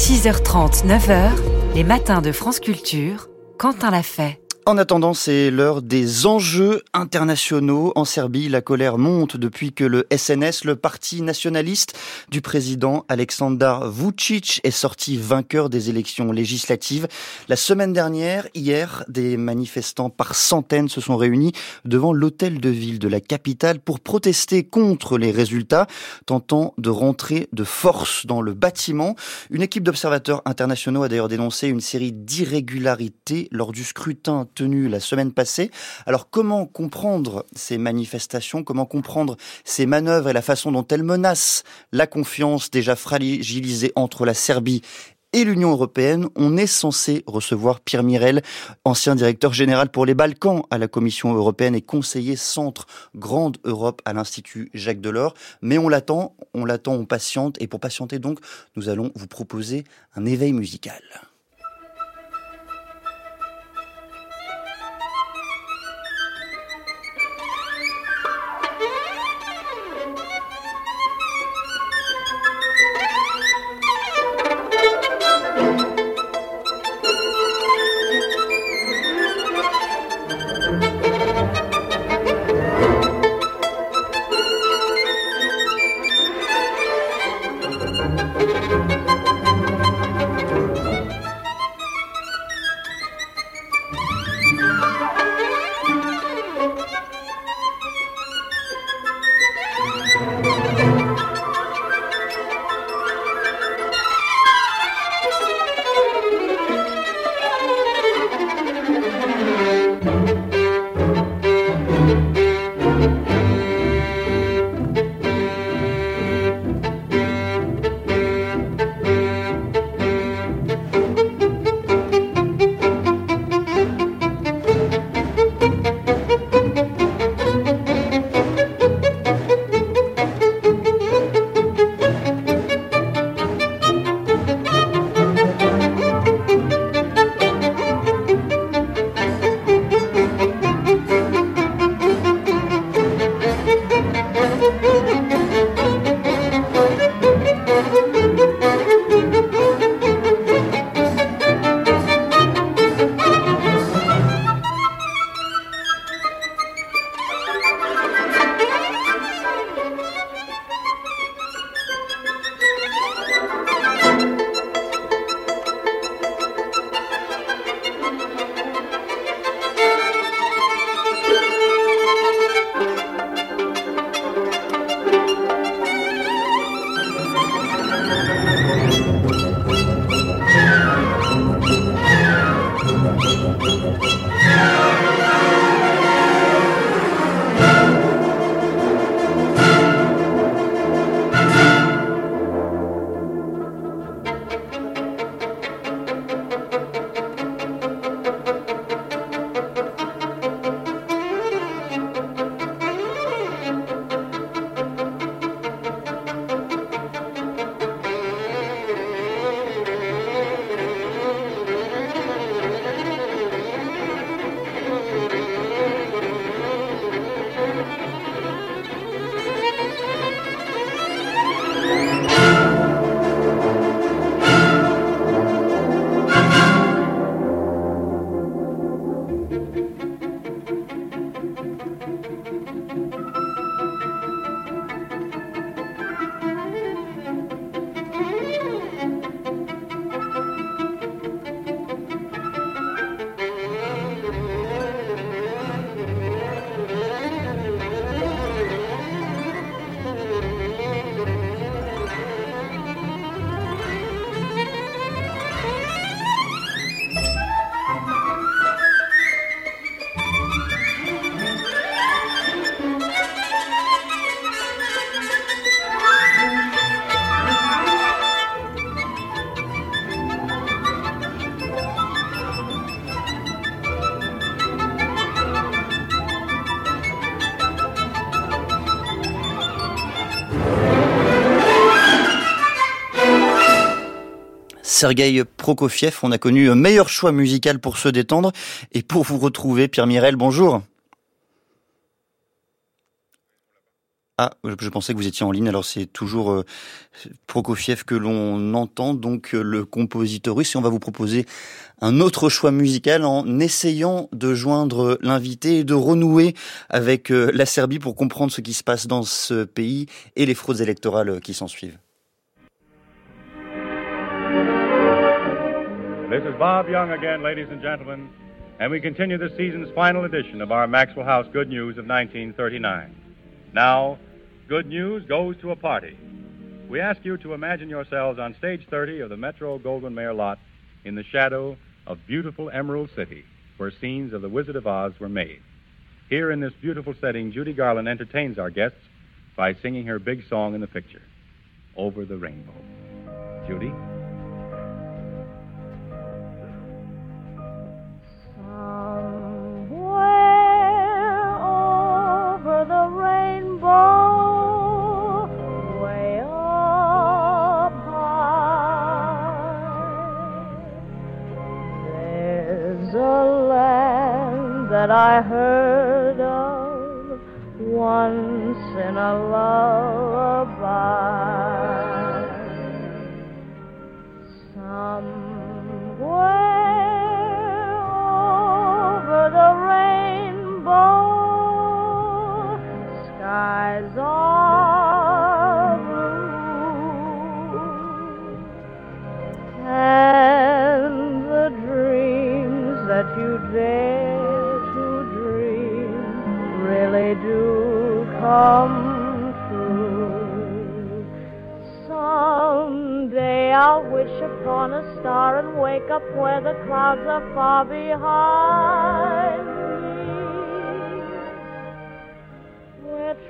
6h30, 9h, les matins de France Culture, Quentin l'a fait. En attendant, c'est l'heure des enjeux internationaux. En Serbie, la colère monte depuis que le SNS, le parti nationaliste du président Aleksandar Vucic, est sorti vainqueur des élections législatives. La semaine dernière, hier, des manifestants par centaines se sont réunis devant l'hôtel de ville de la capitale pour protester contre les résultats, tentant de rentrer de force dans le bâtiment. Une équipe d'observateurs internationaux a d'ailleurs dénoncé une série d'irrégularités lors du scrutin la semaine passée. Alors comment comprendre ces manifestations, comment comprendre ces manœuvres et la façon dont elles menacent la confiance déjà fragilisée entre la Serbie et l'Union européenne, on est censé recevoir Pierre Mirel, ancien directeur général pour les Balkans à la Commission européenne et conseiller centre Grande Europe à l'Institut Jacques Delors. Mais on l'attend, on l'attend, on patiente. Et pour patienter donc, nous allons vous proposer un éveil musical. Sergei Prokofiev. On a connu un meilleur choix musical pour se détendre et pour vous retrouver. Pierre Mirel, bonjour. Ah, je pensais que vous étiez en ligne. Alors c'est toujours euh, Prokofiev que l'on entend, donc euh, le compositeur russe. Et on va vous proposer un autre choix musical en essayant de joindre l'invité et de renouer avec euh, la Serbie pour comprendre ce qui se passe dans ce pays et les fraudes électorales qui s'en suivent. This is Bob Young again, ladies and gentlemen, and we continue this season's final edition of our Maxwell House Good News of 1939. Now, good news goes to a party. We ask you to imagine yourselves on stage 30 of the Metro Goldwyn Mayer lot in the shadow of beautiful Emerald City, where scenes of The Wizard of Oz were made. Here in this beautiful setting, Judy Garland entertains our guests by singing her big song in the picture, Over the Rainbow. Judy? In a lullaby.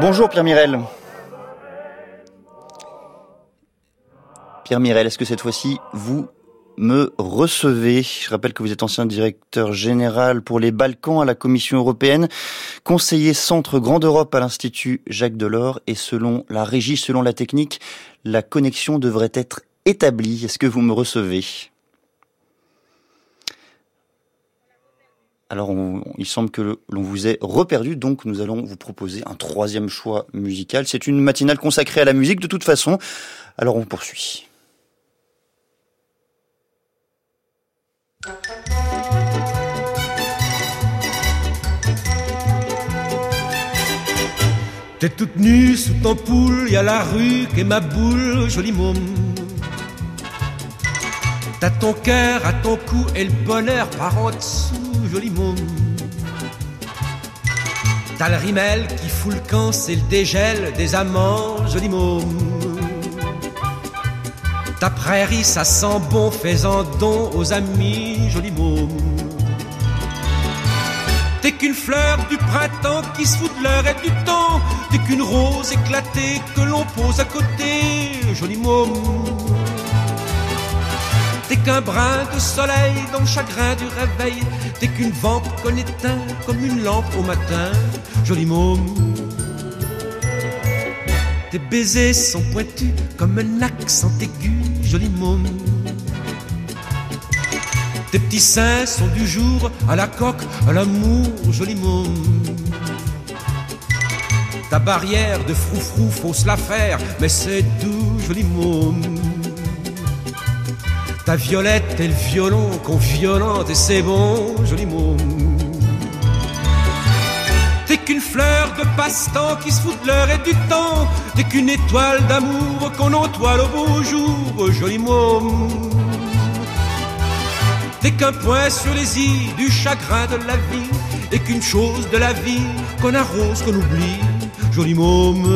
Bonjour Pierre Mirel. Pierre Mirel, est-ce que cette fois-ci vous me recevez? Je rappelle que vous êtes ancien directeur général pour les Balkans à la Commission européenne, conseiller Centre Grande Europe à l'Institut Jacques Delors et selon la régie, selon la technique, la connexion devrait être établie. Est-ce que vous me recevez? Alors, il semble que l'on vous ait reperdu, donc nous allons vous proposer un troisième choix musical. C'est une matinale consacrée à la musique de toute façon. Alors, on poursuit. T'es toute nue sous ton poule, y a la rue est ma boule, joli môme. T'as ton cœur à ton cou et le bonheur par en dessous joli môme. T'as le rimel qui fout le camp, c'est le dégel des amants, joli môme. Ta prairie, ça sent bon, fais-en don aux amis, joli môme. T'es qu'une fleur du printemps qui se fout de l'heure et du temps. T'es qu'une rose éclatée que l'on pose à côté, joli môme. T'es qu'un brin de soleil dans le chagrin du réveil. T'es qu'une vente qu'on éteint comme une lampe au matin. Joli môme. Tes baisers sont pointus comme un accent aigu. Joli môme. Tes petits seins sont du jour à la coque, à l'amour, joli môme. Ta barrière de froufrou, faut se la faire, mais c'est doux, joli môme. Ta violette et le violon qu'on violente et c'est bon, joli mot. T'es qu'une fleur de passe-temps qui se fout de l'heure et du temps. T'es qu'une étoile d'amour qu'on entoile au beau jour, joli mot. T'es qu'un point sur les îles du chagrin de la vie, et qu'une chose de la vie qu'on arrose, qu'on oublie, joli môme.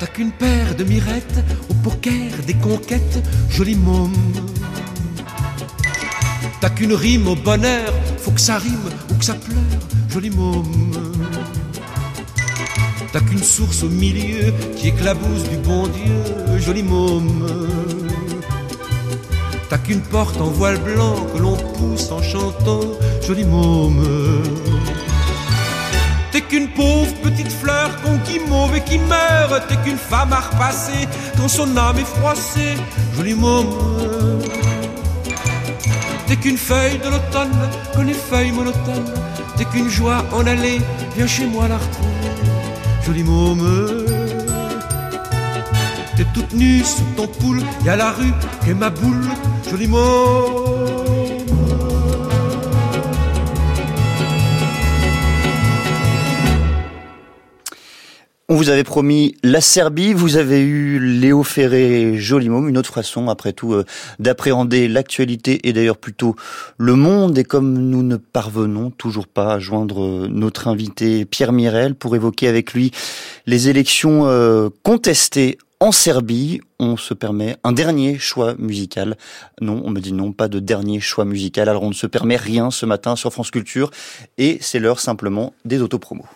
T'as qu'une paire de mirettes poker des conquêtes, joli môme. T'as qu'une rime au bonheur, faut que ça rime ou que ça pleure, joli môme. T'as qu'une source au milieu qui éclabousse du bon Dieu, joli môme. T'as qu'une porte en voile blanc que l'on pousse en chantant, joli môme. T'es qu'une pauvre petite fleur qu'on guimauve et qui meurt. T'es qu'une femme à repasser quand son âme est froissée, joli môme. T'es qu'une feuille de l'automne, que les feuilles monotones. T'es qu'une joie en allée, viens chez moi la retrouver, joli môme. T'es toute nue sous ton poule, y a la rue et ma boule, joli môme. On vous avait promis la Serbie, vous avez eu Léo Ferré, joli môme, une autre façon après tout euh, d'appréhender l'actualité et d'ailleurs plutôt le monde. Et comme nous ne parvenons toujours pas à joindre euh, notre invité Pierre Mirel pour évoquer avec lui les élections euh, contestées en Serbie, on se permet un dernier choix musical. Non, on me dit non, pas de dernier choix musical. Alors on ne se permet rien ce matin sur France Culture et c'est l'heure simplement des autopromos.